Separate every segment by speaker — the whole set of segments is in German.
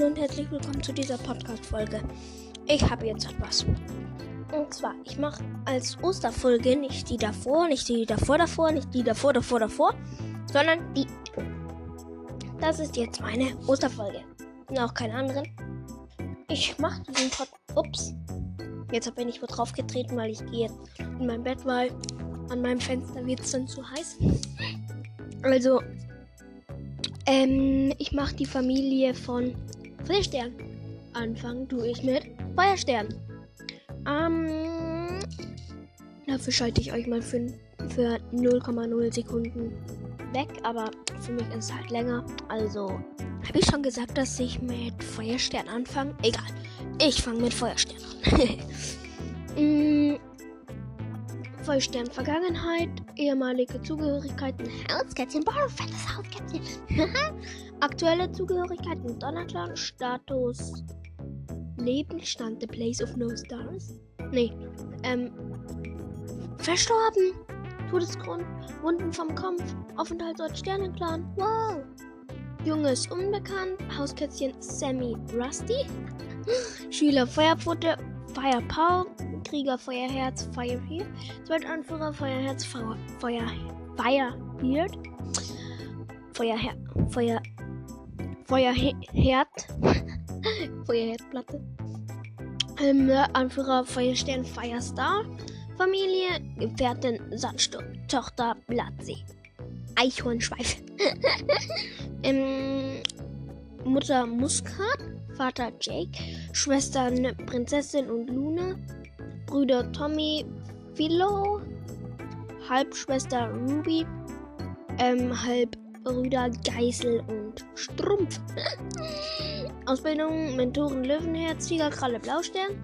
Speaker 1: Hallo und herzlich willkommen zu dieser Podcast-Folge. Ich habe jetzt etwas. Und zwar, ich mache als Osterfolge nicht die davor, nicht die davor davor, nicht die davor davor davor, sondern die. Das ist jetzt meine Osterfolge. Und auch keine anderen. Ich mache diesen Pod. Ups. Jetzt bin ich wo drauf getreten, weil ich gehe in mein Bett, weil an meinem Fenster wird es dann zu heiß. Also, ähm, ich mache die Familie von Feuerstern. Anfangen tue ich mit Feuerstern. Ähm, dafür schalte ich euch mal für, für 0,0 Sekunden weg, aber für mich ist es halt länger. Also, habe ich schon gesagt, dass ich mit Feuerstern anfange? Egal. Ich fange mit Feuerstern an. mm, Feuerstern Vergangenheit, ehemalige Zugehörigkeiten, Hauskätzchen, boah, fettes Hauskätzchen. Aktuelle Zugehörigkeiten, Donnerclan, Status, Lebensstand, the place of no stars. Nee, ähm, verstorben, Todesgrund, Wunden vom Kampf, Aufenthaltsort Sternenclan, wow. Junges unbekannt, Hauskätzchen Sammy Rusty, Schüler Feuerpfote, Fire Paul, Krieger Feuerherz Firebeard, Zweitanführer Feuerherz Feuer, Feuer, Firebeard, Feuerher, Feuer, Feuerherd, Feuerherdplatte, ähm, Anführer Feuerstern Firestar, Familie, Gefährtin Sandsturm, Tochter Blattsee, Eichhornschweif, ähm, Mutter Muskat, Vater Jake, Schwestern Prinzessin und Luna, Brüder Tommy, Philo, Halbschwester Ruby, ähm, Halbbrüder Geißel und Strumpf. Ausbildung, Mentoren Löwenherz, Tigerkralle Blaustern.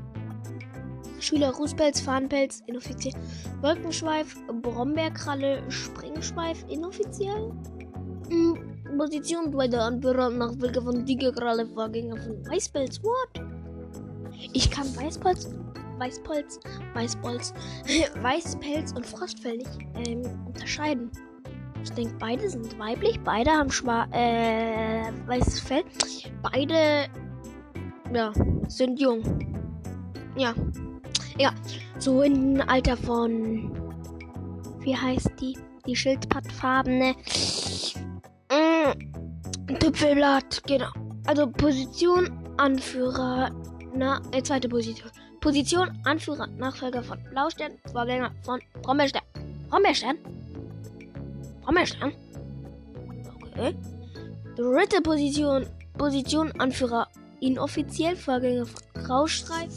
Speaker 1: Schüler Rußpelz, Fahnenpelz, inoffiziell. Wolkenschweif, Brombeerkralle, Springschweif, inoffiziell. Mhm. Position zweiter Anführer Nachfolger von Tigerkralle, Vorgänger von Weißpelz. What? Ich kann Weißpelz, Weißpolz, Weißpolz, Weißpelz und Frostfell nicht ähm, unterscheiden. Ich denke, beide sind weiblich, beide haben schwar äh, weißes Fell, beide ja, sind jung. Ja. Ja, so im Alter von wie heißt die? Die Schildpattfarbene mm, Tüpfelblatt, genau. Also Position Anführer, na, äh, zweite Position. Position Anführer, Nachfolger von Blaustern, Vorgänger von Brombeerstern. Brombeerstern? Brombeerstern? Okay. Dritte Position, Position Anführer, inoffiziell Vorgänger von Graustreif.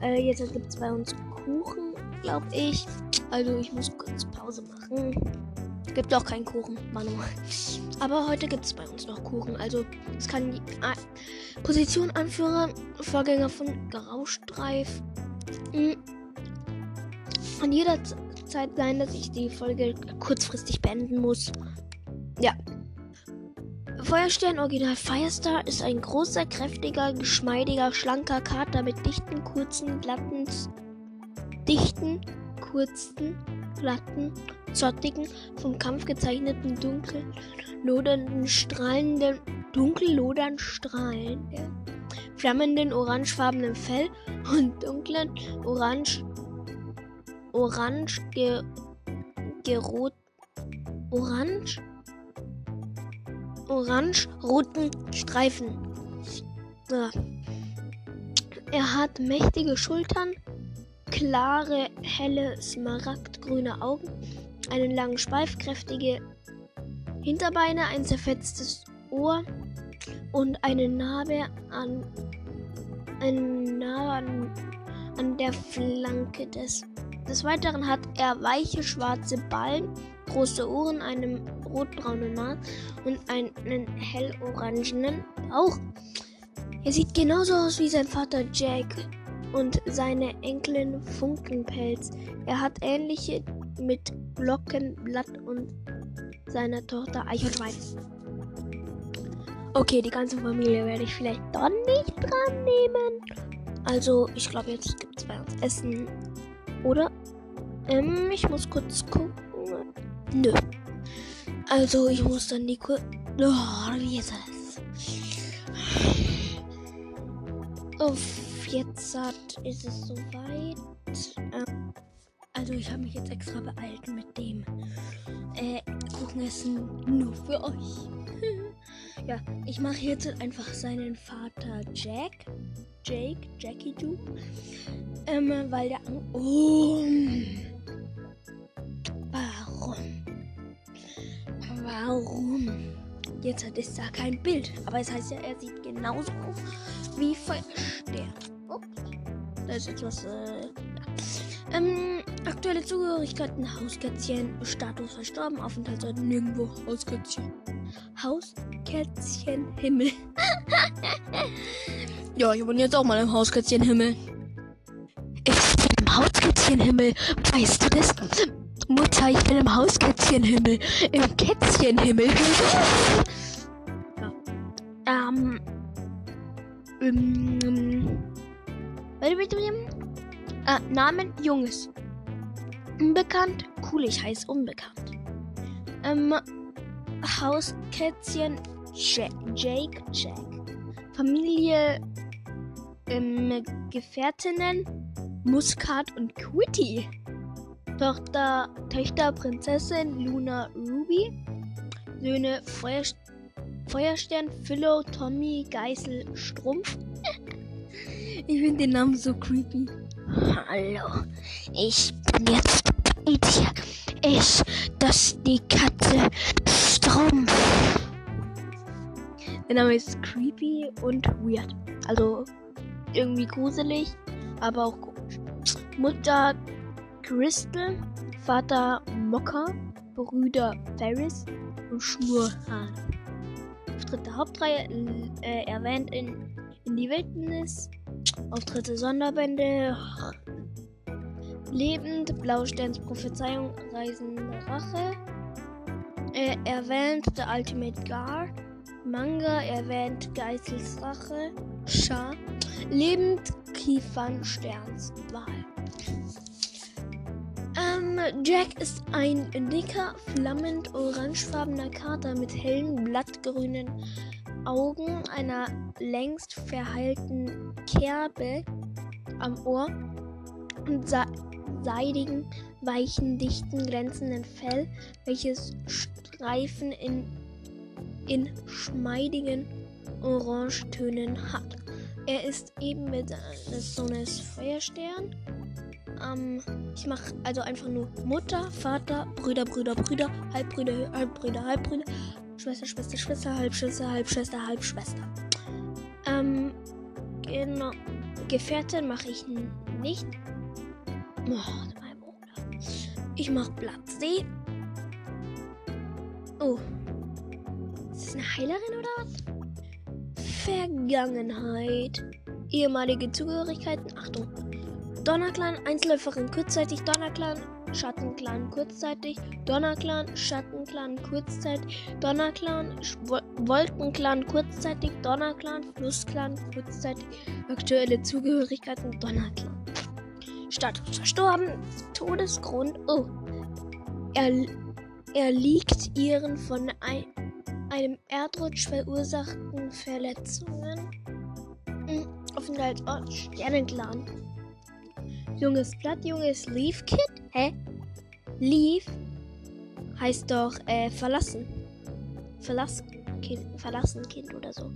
Speaker 1: Äh, jetzt gibt es bei uns Kuchen, glaube ich. Also ich muss kurz Pause machen. Gibt auch keinen Kuchen, Manu. Aber heute gibt es bei uns noch Kuchen. Also es kann die äh, Position Anführer, Vorgänger von Graustreif. Mh, an jeder Zeit sein, dass ich die Folge kurzfristig beenden muss. Ja. Feuerstern Original Firestar ist ein großer, kräftiger, geschmeidiger, schlanker Kater mit dichten, kurzen, glatten, dichten, kurzen, glatten, zottigen, vom Kampf gezeichneten, dunkel lodernden, strahlenden, dunkel lodernd strahlenden, flammenden, orangefarbenen Fell und dunklen, orange, orange, ge, gerot, orange, orange-roten Streifen. Er hat mächtige Schultern, klare, helle, smaragdgrüne Augen, einen langen Schweif, kräftige Hinterbeine, ein zerfetztes Ohr und eine Narbe an, Narbe an, an der Flanke des. Des Weiteren hat er weiche schwarze Ballen, große Ohren, einen rotbraunen Nase und einen hellorangenen Bauch. Er sieht genauso aus wie sein Vater Jack und seine Enkelin Funkenpelz. Er hat ähnliche mit Glockenblatt und seiner Tochter Eichhornweis. Okay, die ganze Familie werde ich vielleicht doch nicht dran nehmen. Also, ich glaube, jetzt gibt es bei uns Essen. Oder? Ähm, ich muss kurz gucken. Nö. Also, ich muss dann die kurz. Oh, wie ist das? Uff, jetzt hat, ist es soweit. Ähm, also ich habe mich jetzt extra beeilt mit dem äh, Kuchenessen nur für euch. ja, ich mache jetzt einfach seinen Vater Jack, Jake, Jackie Du, ähm, weil der oh, warum, warum? Jetzt hat es da kein Bild, aber es heißt ja, er sieht genauso aus wie Feuerstern. Ups, da ist etwas. Äh, ähm, aktuelle Zugehörigkeiten, Hauskätzchen, Status verstorben, Aufenthaltsort nirgendwo, Hauskätzchen. Hauskätzchen Himmel. ja, ich wohne jetzt auch mal im Hauskätzchen Himmel. Ich bin im Hauskätzchen Himmel, weißt du das? Mutter, ich bin im Hauskätzchen Himmel, im Kätzchen Himmel. ja. Ähm. Ähm. Warte, warte, warte. Äh, Namen Junges. Unbekannt. Cool, ich heiße unbekannt. Ähm, Hauskätzchen Jack, Jake Jack. Familie ähm, Gefährtinnen Muskat und Quitty. Tochter, Töchter Prinzessin Luna Ruby. Söhne Feuer, Feuerstern Philo Tommy Geißel Strumpf. Ich finde den Namen so creepy. Hallo, ich bin jetzt bei dir. Ich, das die Katze Strumpf. Der Name ist creepy und weird. Also irgendwie gruselig, aber auch komisch. Mutter Crystal, Vater Mocker, Brüder Ferris und Schnurrhahn. Dritte Hauptreihe äh, erwähnt in, in die Wildnis Auftritte Sonderbände. Lebend, Blausterns Prophezeiung, Reisende Rache. Er erwähnt The Ultimate Guard. Manga erwähnt Geissels Rache. Schar. Lebend, Kiefernsterns Wahl. Ähm, Jack ist ein dicker, flammend orangefarbener Kater mit hellen, blattgrünen Augen, einer längst verheilten Kerbe am Ohr und seidigen, weichen, dichten, glänzenden Fell, welches Streifen in, in schmeidigen Orangetönen hat. Er ist eben mit des Sohnes Feuerstern. Ähm, ich mache also einfach nur Mutter, Vater, Brüder, Brüder, Brüder, Halbbrüder, Halbbrüder, Halbbrüder, Schwester, Schwester, Schwester, Halbschwester, Halbschwester, Halbschwester. Ähm, genau. Gefährtin mache ich nicht. Oh, ich mache Blatt C. Oh. Ist das eine Heilerin oder was? Vergangenheit. Ehemalige Zugehörigkeiten. Achtung. Donnerclan, Einzelläuferin kurzzeitig. Donnerclan, Schattenclan kurzzeitig, Donnerclan, Schattenclan kurzzeitig, Donnerclan, Wolkenclan kurzzeitig, Donnerclan, Flussclan kurzzeitig, aktuelle Zugehörigkeiten Donnerclan. Status verstorben, Todesgrund, oh. Er, er liegt ihren von ein, einem Erdrutsch verursachten Verletzungen. Hm, Aufenthaltsort Sternenclan. Junges Blatt, junges Leaf Kid? Hä? Leaf heißt doch äh, verlassen. Verlass kind, verlassen Kind oder so.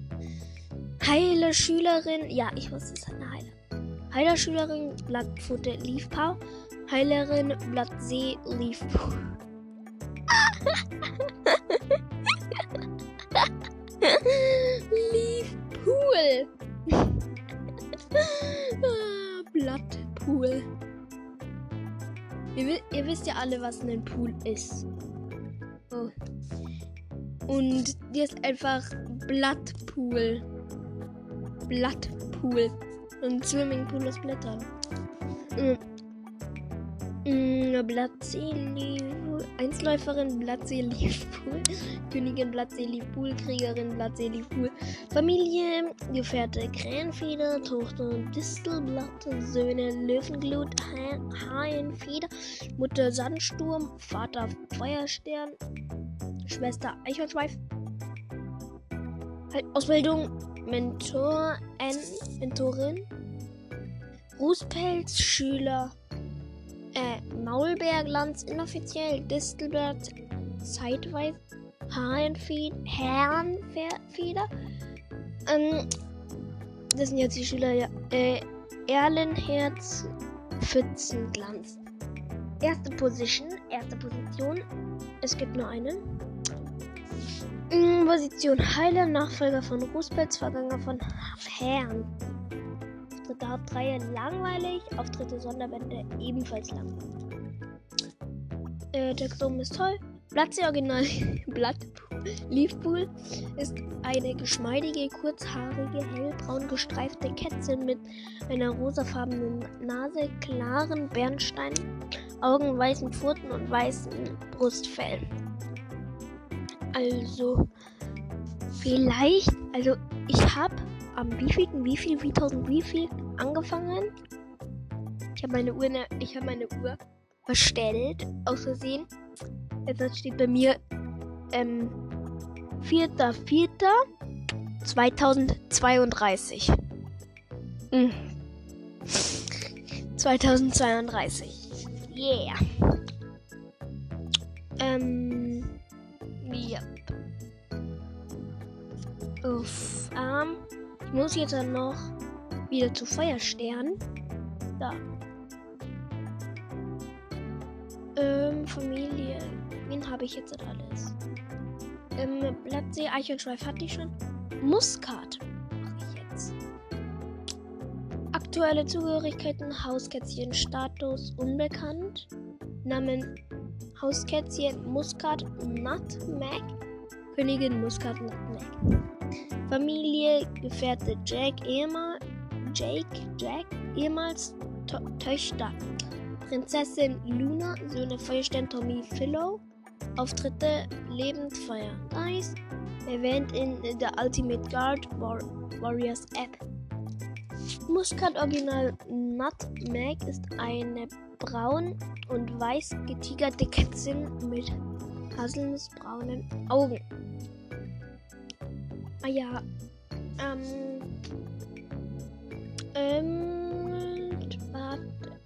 Speaker 1: Heile Schülerin. Ja, ich wusste, es ist eine Heile. Heiler Schülerin, Blattpfote, Leafpau. Heilerin, Blattsee, Leafpool. Leafpool. Blattpool. Ihr, ihr, wisst ja alle, was ein Pool ist. Oh. Und hier ist einfach Blattpool. Blattpool. Und Swimmingpool aus Blättern. Mhm. Mhm, Blattseelie, Einsläuferin, Blattseeliepool, Königin Blattseeliepool, Kriegerin Blattseeliepool, Familie, Gefährte Krähenfeder, Tochter Distelblatt, Söhne Löwenglut, Hainfeder, Mutter Sandsturm, Vater Feuerstern, Schwester Eichhornschweif, halt Ausbildung Mentor, N, Mentorin, Rußpelz, Schüler, äh, Maulbeerglanz, inoffiziell, Distelblatt, zeitweise, Herrenfeder, Herrenfeder, ähm, das sind jetzt die Schüler, ja, äh, Erlenherz, Pfützenglanz. Erste Position, erste Position, es gibt nur eine. Mm, Position Heiler, Nachfolger von Rußpelz, Verganger von Herrn. Auftritte Hauptreihe langweilig, Auftritte Sonderbände ebenfalls langweilig. Äh, der Chrome ist toll. Platzi Original Blatt Leafpool ist eine geschmeidige, kurzhaarige, hellbraun gestreifte Kätzchen mit einer rosafarbenen Nase, klaren Bernstein, Augen, weißen Pfoten und weißen Brustfell. Also, vielleicht, also ich habe am wievielten, wie viel, wie tausend, wie viel angefangen. Ich habe meine Uhr, ich habe meine Uhr verstellt, aus Versehen. Jetzt steht bei mir ähm, 4.4.2032. Hm. 2032. Yeah. Ähm. Ja. Uff. Ähm. Ich muss jetzt dann noch wieder zu Feuerstern. Da. Ähm, Familie. Wen habe ich jetzt alles? Ähm, Blattsee, Eichenschweif hatte ich schon. Muskat mache ich jetzt. Aktuelle Zugehörigkeiten, Hauskätzchen, Status unbekannt. Namen Hauskätzchen, Muskat, Nutmeg. Königin Muskat, Nutmeg. Familie, Gefährte Jack, ehemal, Jake, Jack, ehemals to Töchter. Prinzessin Luna, Söhne Feuerstern Tommy Philo, Auftritte Lebend Feuer Nice, erwähnt in der Ultimate Guard War Warriors App. Muskat Original Nutmeg ist eine braun und weiß getigerte Kätzchen mit haselnussbraunen Augen. Ah ja. Ähm. Ähm. Warte.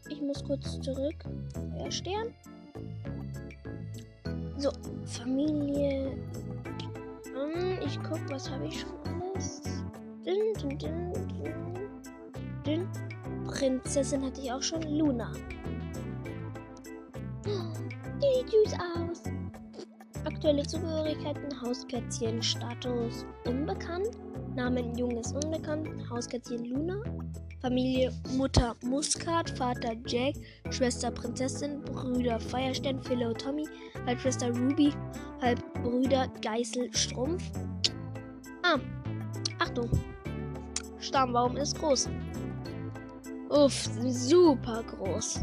Speaker 1: Ich muss kurz zurück. Feuerstern. So, Familie. Ähm, ich guck, was habe ich schon alles? Din, din, din, din, din. Prinzessin hatte ich auch schon. Luna. Die sieht süß aus. Aktuelle Zugehörigkeiten: Hauskätzchen, Status unbekannt, Namen Junges unbekannt, Hauskätzchen Luna, Familie Mutter Muskat, Vater Jack, Schwester Prinzessin, Brüder Feierstern, Philo Tommy, Halbschwester Ruby, Halbbrüder Geißel Strumpf. Ah, Achtung, Stammbaum ist groß. Uff, super groß.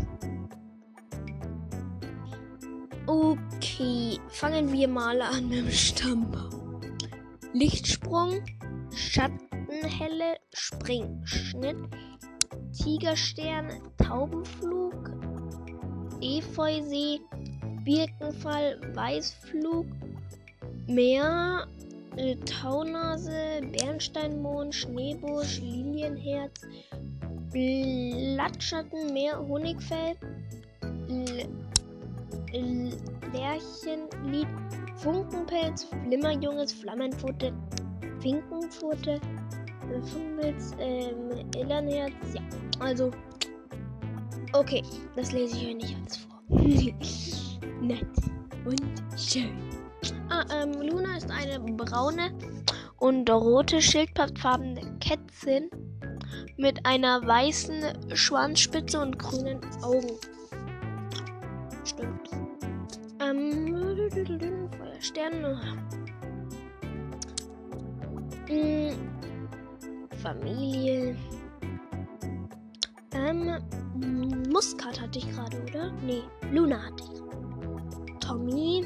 Speaker 1: Okay, fangen wir mal an mit dem Stammbaum. Lichtsprung, Schattenhelle, Springschnitt, Tigerstern, Taubenflug, Efeusee, Birkenfall, Weißflug, Meer, äh, Taunase, Bernsteinmond, Schneebusch, Lilienherz, Blattschatten, Meer, Honigfell, L Lärchenlied, Funkenpelz, Flimmerjunges, Flammenpfote, Finkenpfote, Funkelz, ähm, Illanherz, ja. Also, okay, das lese ich euch nicht alles vor. Nett und schön. Ah, ähm, Luna ist eine braune und rote schildpattfarbene Kätzchen mit einer weißen Schwanzspitze und grünen Augen. Stimmt. Ähm, Feuersterne. Hm, Familie. Ähm, Muskat hatte ich gerade, oder? Nee, Luna hatte ich. Tommy.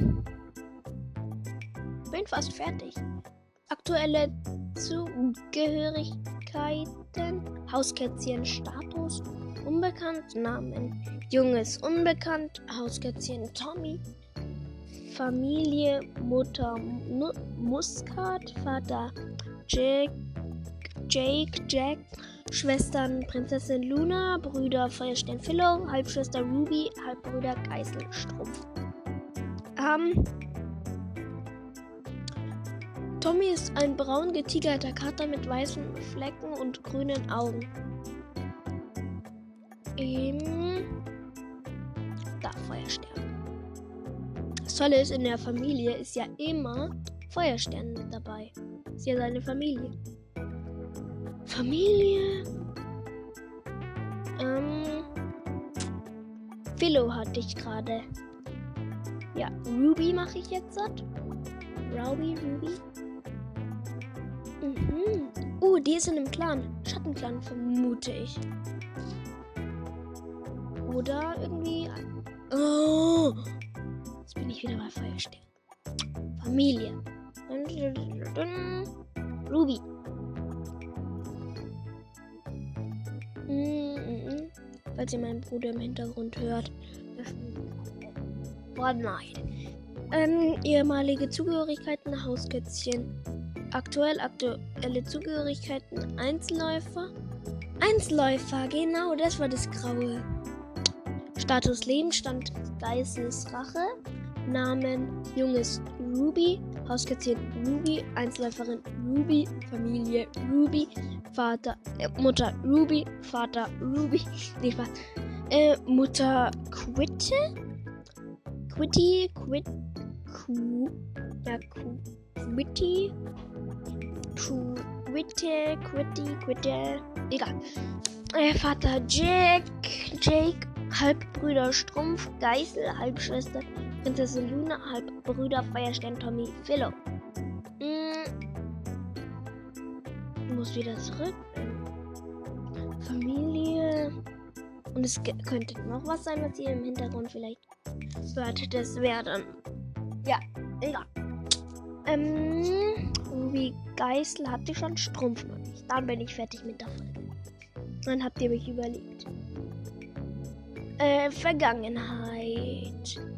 Speaker 1: Bin fast fertig. Aktuelle Zugehörigkeiten. Hauskätzchen Status. Unbekannt. Namen. Junges unbekannt. Hauskätzchen Tommy. Familie Mutter Mu Muskat. Vater Jack. Jake, Jack, Schwestern Prinzessin Luna, Brüder Feuerstern Philo, Halbschwester Ruby, Halbbruder Geißelstrumpf. Ähm, Tommy ist ein braun getigerter Kater mit weißen Flecken und grünen Augen. Ähm, da Feuerstern. Tolle ist, in der Familie ist ja immer Feuerstern mit dabei. Ist ja seine Familie. Familie. Ähm. Philo hatte ich gerade. Ja, Ruby mache ich jetzt satt. Ruby, Ruby. Mhm. Oh, die ist in einem Clan. Schattenclan, vermute ich. Oder irgendwie. Oh! Bin ich wieder bei Feuerstern. Familie. Ruby. Mm Falls ihr meinen Bruder im Hintergrund hört. Nein. Ähm, ehemalige Zugehörigkeiten, Hauskätzchen. Aktuell aktuelle Zugehörigkeiten, Einzelläufer. Einzelläufer, genau, das war das Graue. Status Lebensstand Geistes Rache. Namen Junges Ruby. Hauskätzchen Ruby. Einzelläuferin Ruby. Familie Ruby. Vater, äh, Mutter Ruby. Vater Ruby. Nee, Spaß. Äh, Mutter Quitte. Quitty. Quit. Q. Ja, Q. Quitty. Quitte. Quitty. Quitte. Egal. Äh, Vater Jack. Jake. Halbbrüder Strumpf, Geißel, Halbschwester Prinzessin Luna, Halbbrüder Feuerstern Tommy, Philo. Hm. Muss wieder zurück. Familie. Und es könnte noch was sein, was ihr im Hintergrund vielleicht hört. Das wäre dann. Ja, egal. Ähm, Ruby Geißel hatte schon, Strumpf noch nicht. Dann bin ich fertig mit der Folge. Dann habt ihr mich überlegt. Äh, Vergangenheit.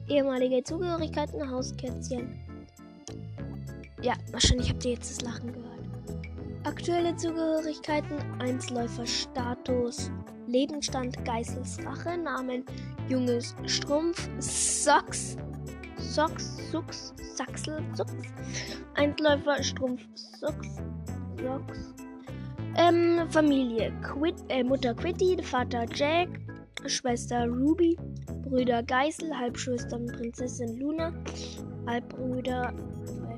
Speaker 1: Ehemalige Zugehörigkeiten, Hauskätzchen. Ja, wahrscheinlich habt ihr jetzt das Lachen gehört. Aktuelle Zugehörigkeiten, Einzelläufer-Status, Lebensstand, Geißels Rache, Namen, Junges Strumpf, Socks, Socks, Sux, Sachsel, Sux, Einzelläufer, Strumpf, Socks, Socks. Ähm, Familie, Quit, äh, Mutter Quitty, Vater Jack, Schwester Ruby, Brüder Geißel, Halbschwestern Prinzessin Luna, Halbbrüder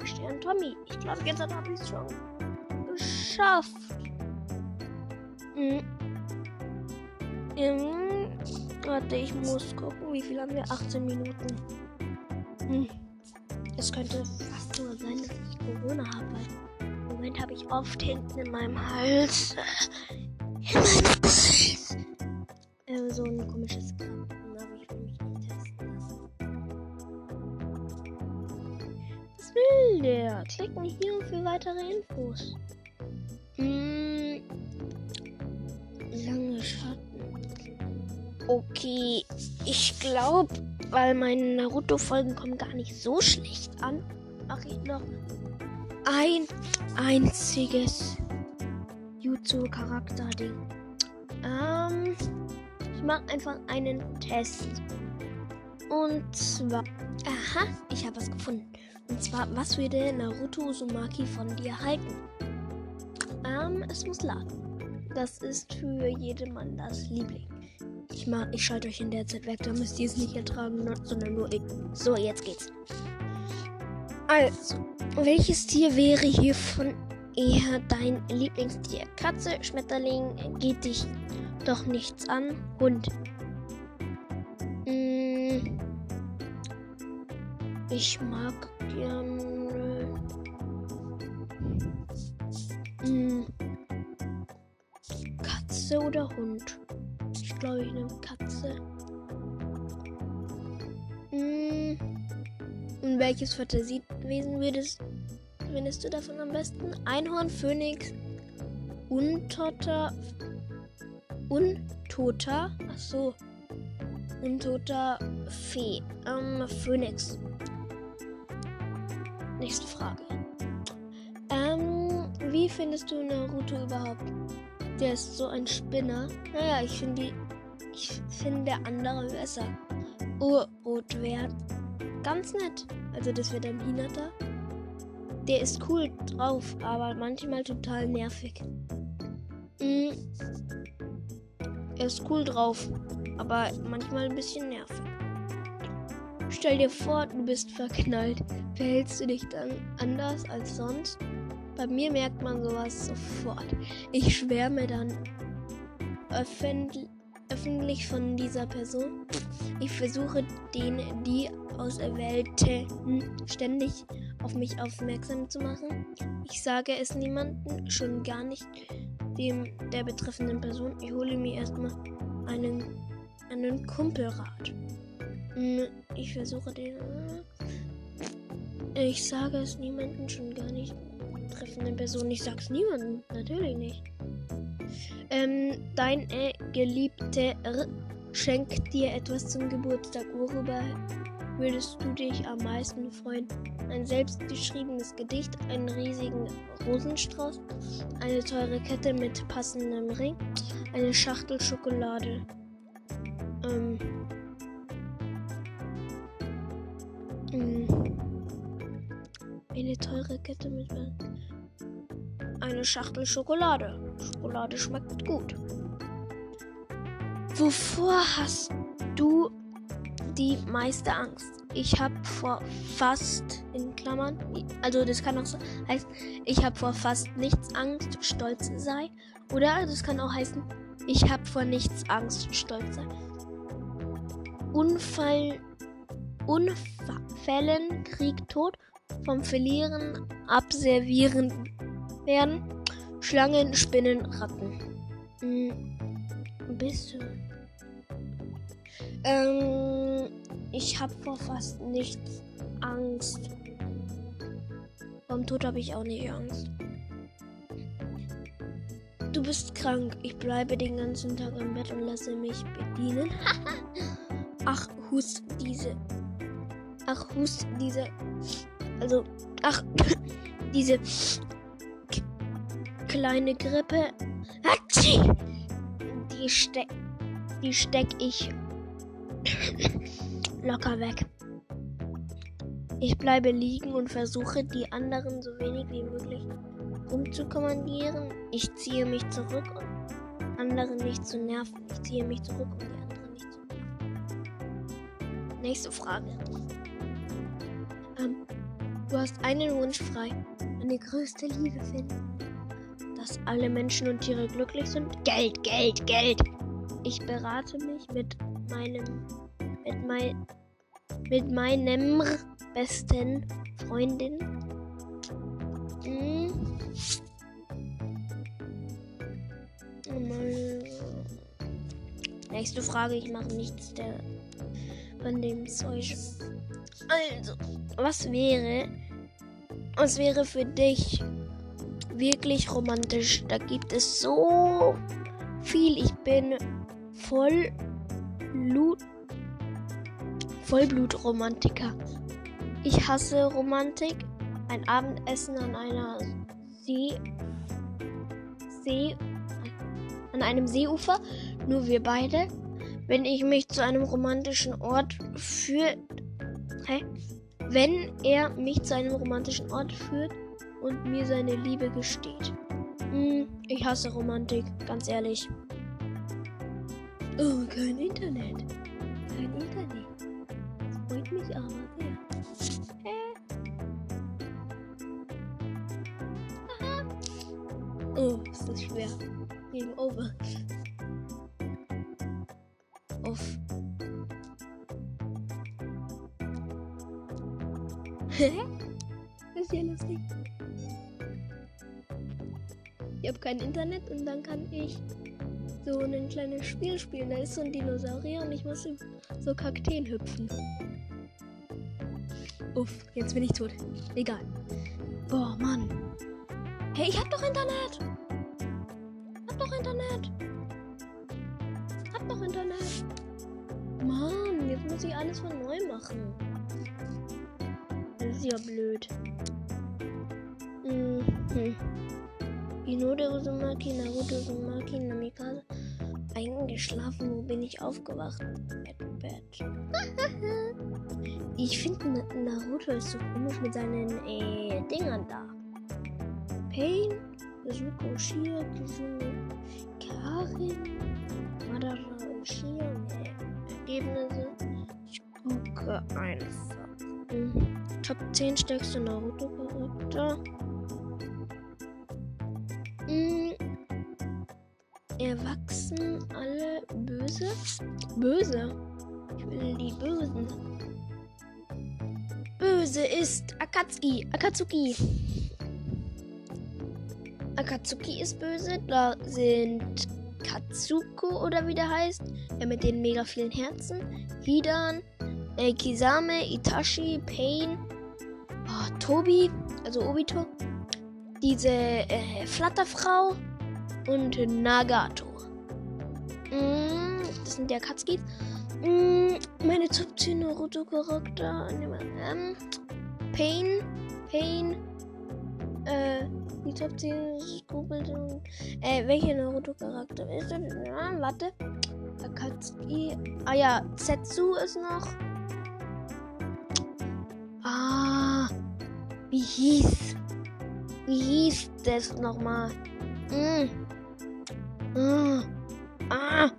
Speaker 1: Stern Tommy. Ich glaube, jetzt habe ich es schon geschafft. Hm. Hm. Warte, ich muss gucken, wie viel haben wir? 18 Minuten. Hm. Es könnte fast nur sein, dass ich Corona habe. Im Moment habe ich oft hinten in meinem Hals. In meinem Hals äh, so ein komisches Klicken hier für weitere Infos. Hm, lange Schatten. Okay, ich glaube, weil meine Naruto-Folgen kommen gar nicht so schlecht an, mache ich noch ein einziges Jutsu-Charakter-Ding. Ähm. Ich mache einfach einen Test. Und zwar. Aha, ich habe was gefunden. Und zwar, was würde Naruto Uzumaki von dir halten? Ähm, es muss laden. Das ist für jedermann das Liebling. Ich, mach, ich schalte euch in der Zeit weg, da müsst ihr es nicht ertragen, sondern nur ich. So, jetzt geht's. Also, welches Tier wäre hier von eher dein Lieblingstier? Katze, Schmetterling, geht dich doch nichts an. Hund. Hm, ich mag gerne. Hm, Katze oder Hund? Ich glaube, ich nehme Katze. Hm, und welches Fantasiewesen würdest, findest du davon am besten? Einhorn, Phönix, Untoter, Untoter. Ach so. Untoter Fee. Ähm, Phoenix. Nächste Frage. Ähm, wie findest du Naruto überhaupt? Der ist so ein Spinner. Naja, ich finde die. Ich finde der andere besser. Urrot wäre ganz nett. Also das wird ein Hinata. Der ist cool drauf, aber manchmal total nervig. Mhm. Er ist cool drauf, aber manchmal ein bisschen nervig. Stell dir vor, du bist verknallt. Verhältst du dich dann anders als sonst? Bei mir merkt man sowas sofort. Ich schwärme dann öffentlich, von dieser Person. Ich versuche den, die Auserwählte ständig auf mich aufmerksam zu machen. Ich sage es niemandem, schon gar nicht dem der betreffenden Person. Ich hole mir erstmal einen, einen Kumpelrat. Ich versuche den. Äh, ich sage es niemandem, schon gar nicht betreffenden Person. Ich sag's niemandem, natürlich nicht. Ähm, deine Geliebte R schenkt dir etwas zum Geburtstag. Worüber würdest du dich am meisten freuen? Ein selbstgeschriebenes Gedicht, einen riesigen Rosenstrauß, eine teure Kette mit passendem Ring, eine Schachtel Schokolade. Ähm, Eine teure Kette mit eine Schachtel Schokolade. Schokolade schmeckt gut. Wovor hast du die meiste Angst? Ich habe vor fast in Klammern, also das kann auch so heißen, ich habe vor fast nichts Angst, stolz sei. Oder das kann auch heißen, ich habe vor nichts Angst, stolz sei. Unfall Unfällen, Krieg, Tod, vom Verlieren, Abservieren werden, Schlangen, Spinnen, Ratten. Hm, bist du? Ähm, ich habe vor fast nichts Angst. Vom Tod habe ich auch nicht Angst. Du bist krank. Ich bleibe den ganzen Tag im Bett und lasse mich bedienen. Ach, hust diese Ach, Hust, diese. Also, ach, diese kleine Grippe. Die steck, die steck ich locker weg. Ich bleibe liegen und versuche, die anderen so wenig wie möglich umzukommandieren. Ich ziehe mich zurück, um andere nicht zu nerven. Ich ziehe mich zurück, um die anderen nicht zu nerven. Nächste Frage. Du hast einen Wunsch frei. Eine größte Liebe finden. Dass alle Menschen und Tiere glücklich sind. Geld, Geld, Geld. Ich berate mich mit meinem, mit mein, mit meinem besten Freundin. Hm. Nächste Frage, ich mache nichts der von dem Zeug. Also, was wäre, was wäre für dich wirklich romantisch? Da gibt es so viel. Ich bin voll Blut, Vollblutromantiker. Ich hasse Romantik. Ein Abendessen an einer See, See, an einem Seeufer. Nur wir beide. Wenn ich mich zu einem romantischen Ort führe, Hä? Wenn er mich zu einem romantischen Ort führt und mir seine Liebe gesteht. Hm, ich hasse Romantik, ganz ehrlich. Oh, kein Internet. Kein Internet. Das freut mich aber sehr. Hä? Aha. Oh, ist das schwer. Game over. Das ist ja lustig. Ich habe kein Internet und dann kann ich so ein kleines Spiel spielen. Da ist so ein Dinosaurier und ich muss so Kakteen hüpfen. Uff, jetzt bin ich tot. Egal. Boah, Mann. Hey, ich hab doch Internet. Hab doch Internet. Hab doch Internet. Mann, jetzt muss ich alles von neu machen ja blöd. Mhm. Hinode Uzumaki, Naruto Uzumaki, Namikaze. Eingeschlafen, wo bin ich aufgewacht? Bett, ich finde Naruto ist so komisch mit seinen äh, Dingern da. Pain, Suko Shia, Kizumi, Karin, Madara Ushia, nee. Ergebnisse. Ich gucke einfach. Top 10 stärkste Naruto-Charakter. Mhm. Erwachsen alle böse? Böse? Ich will die Bösen. Böse ist Akatsuki. Akatsuki. Akatsuki ist böse. Da sind Katsuko oder wie der heißt. Der mit den mega vielen Herzen. Hidan. Äh, Kisame, Itachi, Pain. Oh, Tobi. Also Obito. Diese äh, Flatterfrau. Und Nagato. Mm, das sind die Akatsuki. Mm, meine Top 10 Naruto-Charakter. Ähm, Pain. Pain. Äh, die Top 10 googelt. Äh, welcher Naruto-Charakter ist das? Ja, warte. Akatsuki. Ah ja, Setsu ist noch. Ah. Wie hieß. Wie hieß das nochmal? Mm. Mm. Ah.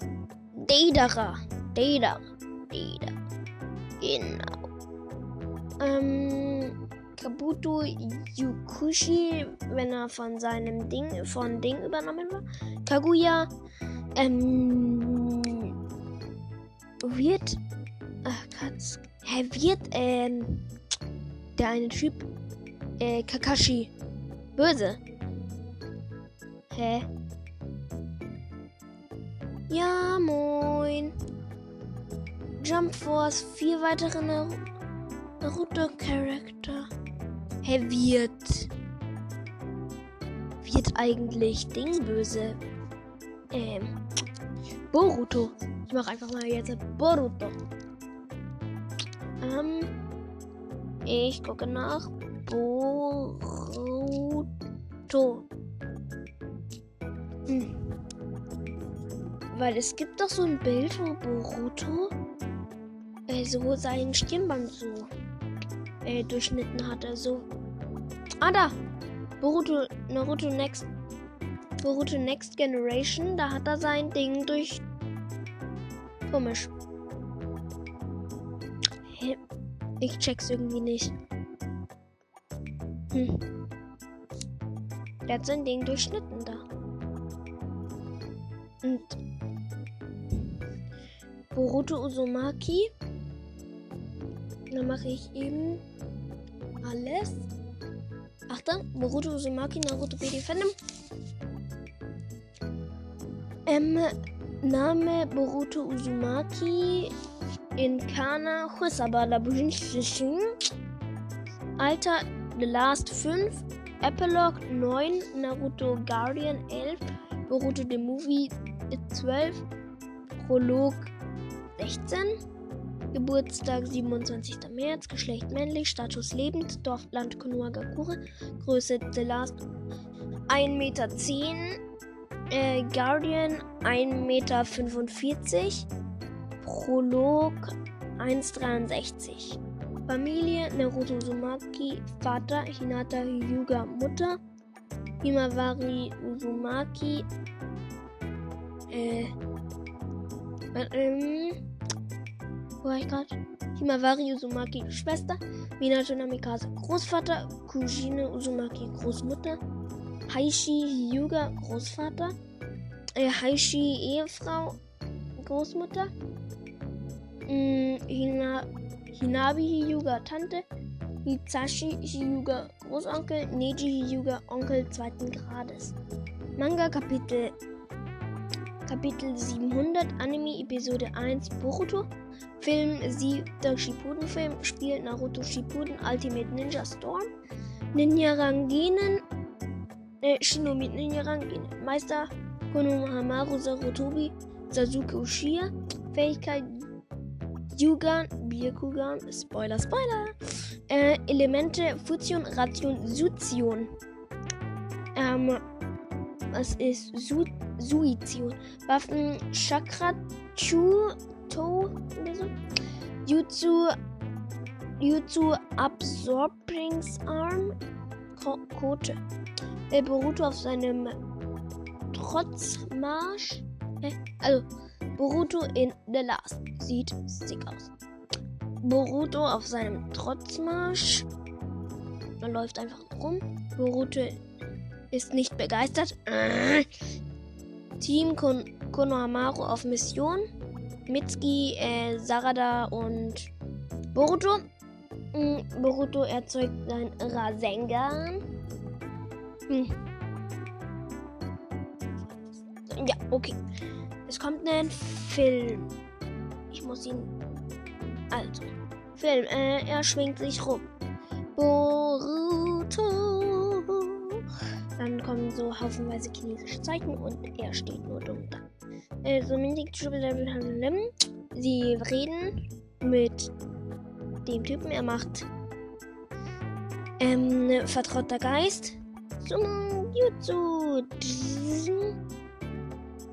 Speaker 1: Deidara. Deidara. Deidara. Genau. Ähm. Kabuto Yukushi, wenn er von seinem Ding, von Ding übernommen war. Kaguya, ähm, wird, ach, Katz, hä, wird, ähm, der eine Typ, äh, Kakashi, böse. Hä? Ja, moin. Jump Force, vier weitere Naruto-Charakter. Hä, wird. Wird eigentlich Ding böse? Ähm. Boruto. Ich mach einfach mal jetzt Boruto. Ähm. Ich gucke nach. Boruto. Hm. Weil es gibt doch so ein Bild, wo Boruto äh, so sein Stirnband so äh, durchschnitten hat. Also. Ah, da! Boruto, Naruto Next. Boruto Next Generation, da hat er sein Ding durch. Komisch. Ich check's irgendwie nicht. Hm. Der hat sein Ding durchschnitten da. Und Boruto Uzumaki. Dann mache ich eben alles. Achtung, Boruto Uzumaki, Naruto BD Fandom. Ähm, Name Boruto Uzumaki in Kana Husabala Alter The Last 5 Epilogue 9 Naruto Guardian 11 Boruto The Movie 12 Prolog 16 Geburtstag 27. März, Geschlecht männlich, Status lebend, Dorf, Land Konohagakure, Größe The Last 1,10 Meter, äh, Guardian 1,45 Meter, Prolog 1,63. Familie Naruto Uzumaki, Vater Hinata Hyuga, Mutter Himawari Uzumaki, äh, ähm, wo war ich gerade? Himawari Uzumaki, Schwester. Minato Namikaze, Großvater. Kujine Uzumaki, Großmutter. Haishi Hyuga, Großvater. Äh, Haishi, Ehefrau, Großmutter. Mm, Hina, Hinabi Hyuga, Tante. Hitsashi Hyuga, Großonkel. Neji Hyuga, Onkel zweiten Grades. Manga Kapitel Kapitel 700 Anime Episode 1 Boruto Film siebter Shippuden-Film spielt Naruto Shippuden Ultimate Ninja Storm. Ninja Ranginen. Äh, Shinobi Ninja Ranginen. Meister Konohamaru Sarutobi Sasuke Uchiha. Fähigkeit Yugan, Byakugan, Spoiler, Spoiler. Äh, Elemente Fusion, Ration, Sution. Ähm, was ist Su Suizid? Waffen Chakra Chu To oder so? Jutsu Jutsu Absorbingsarm Ko Kote. Äh, Boruto auf seinem Trotzmarsch. Äh, also Boruto in The Last. Sieht sick aus. Boruto auf seinem Trotzmarsch. Er läuft einfach rum. Boruto ist nicht begeistert. Team Kon Konohamaru auf Mission. Mitsuki, äh, Sarada und Boruto. Mhm, Boruto erzeugt sein Rasengan. Hm. Ja, okay. Es kommt ein Film. Ich muss ihn. Also. Film. Äh, er schwingt sich rum. Boruto. Dann kommen so haufenweise chinesische Zeichen und er steht nur dumm da. Also, Sie reden mit dem Typen. Er macht ähm, vertrauter Geist. Summon Jutsu.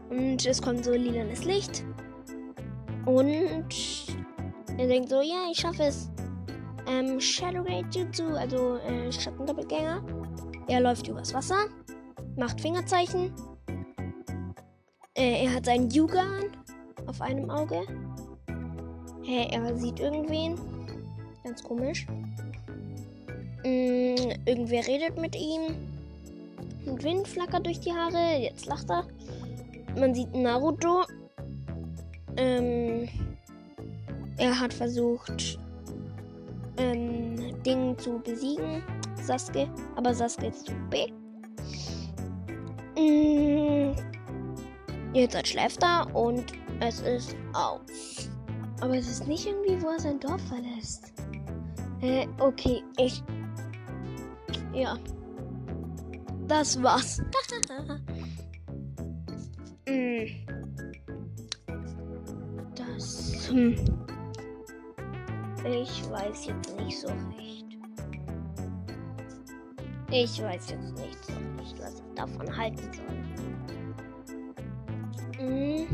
Speaker 1: Und es kommt so lilanes Licht. Und er denkt so, ja, ich schaffe es. Ähm, Shadow Raid Jutsu, also äh, Schattendoppelgänger. Er läuft übers Wasser, macht Fingerzeichen. Äh, er hat seinen Yuga auf einem Auge. Hä, er sieht irgendwen. Ganz komisch. Mm, irgendwer redet mit ihm. Und Wind flackert durch die Haare. Jetzt lacht er. Man sieht Naruto. Ähm, er hat versucht, ähm, Ding zu besiegen. Sasuke. Aber Sasuke ist zu B. Mm, jetzt schläft er und es ist aus. Aber es ist nicht irgendwie, wo er sein Dorf verlässt. Äh, okay, ich. Ja. Das war's. Das. Hm. Ich weiß jetzt nicht so recht. Ich weiß jetzt nicht so recht, was ich davon halten soll. Hm.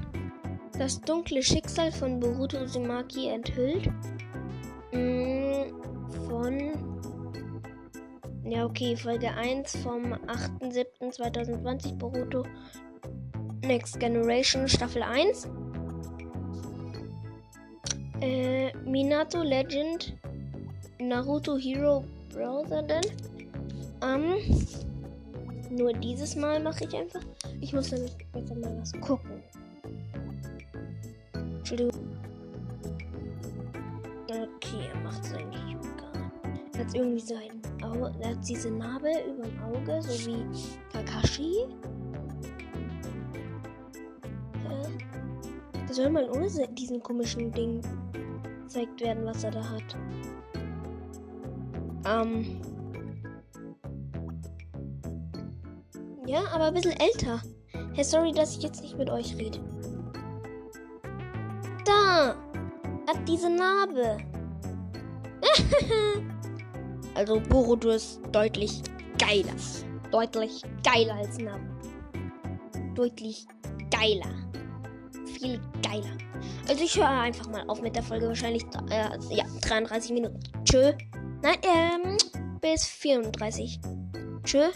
Speaker 1: Das dunkle Schicksal von Boruto Uzumaki enthüllt. Hm. Von ja, okay, Folge 1 vom 8.7.2020 Boruto Next Generation Staffel 1. Äh, Minato Legend Naruto Hero Browser denn. Ähm, nur dieses Mal mache ich einfach. Ich muss dann einfach mal was gucken. Entschuldigung. Okay, er macht eigentlich gar. Er hat irgendwie sein Auge. Er hat diese Narbe über dem Auge, so wie Kakashi. Soll mal ohne diesen komischen Ding gezeigt werden, was er da hat. Ähm. Ja, aber ein bisschen älter. Hey, sorry, dass ich jetzt nicht mit euch rede. Da! Hat diese Narbe. also Boruto ist deutlich geiler. Deutlich geiler als Nabu. Deutlich geiler. Viel geiler. Also ich höre einfach mal auf mit der Folge. Wahrscheinlich äh, ja, 33 Minuten. Tschö. Nein, ähm, bis 34. Tschö.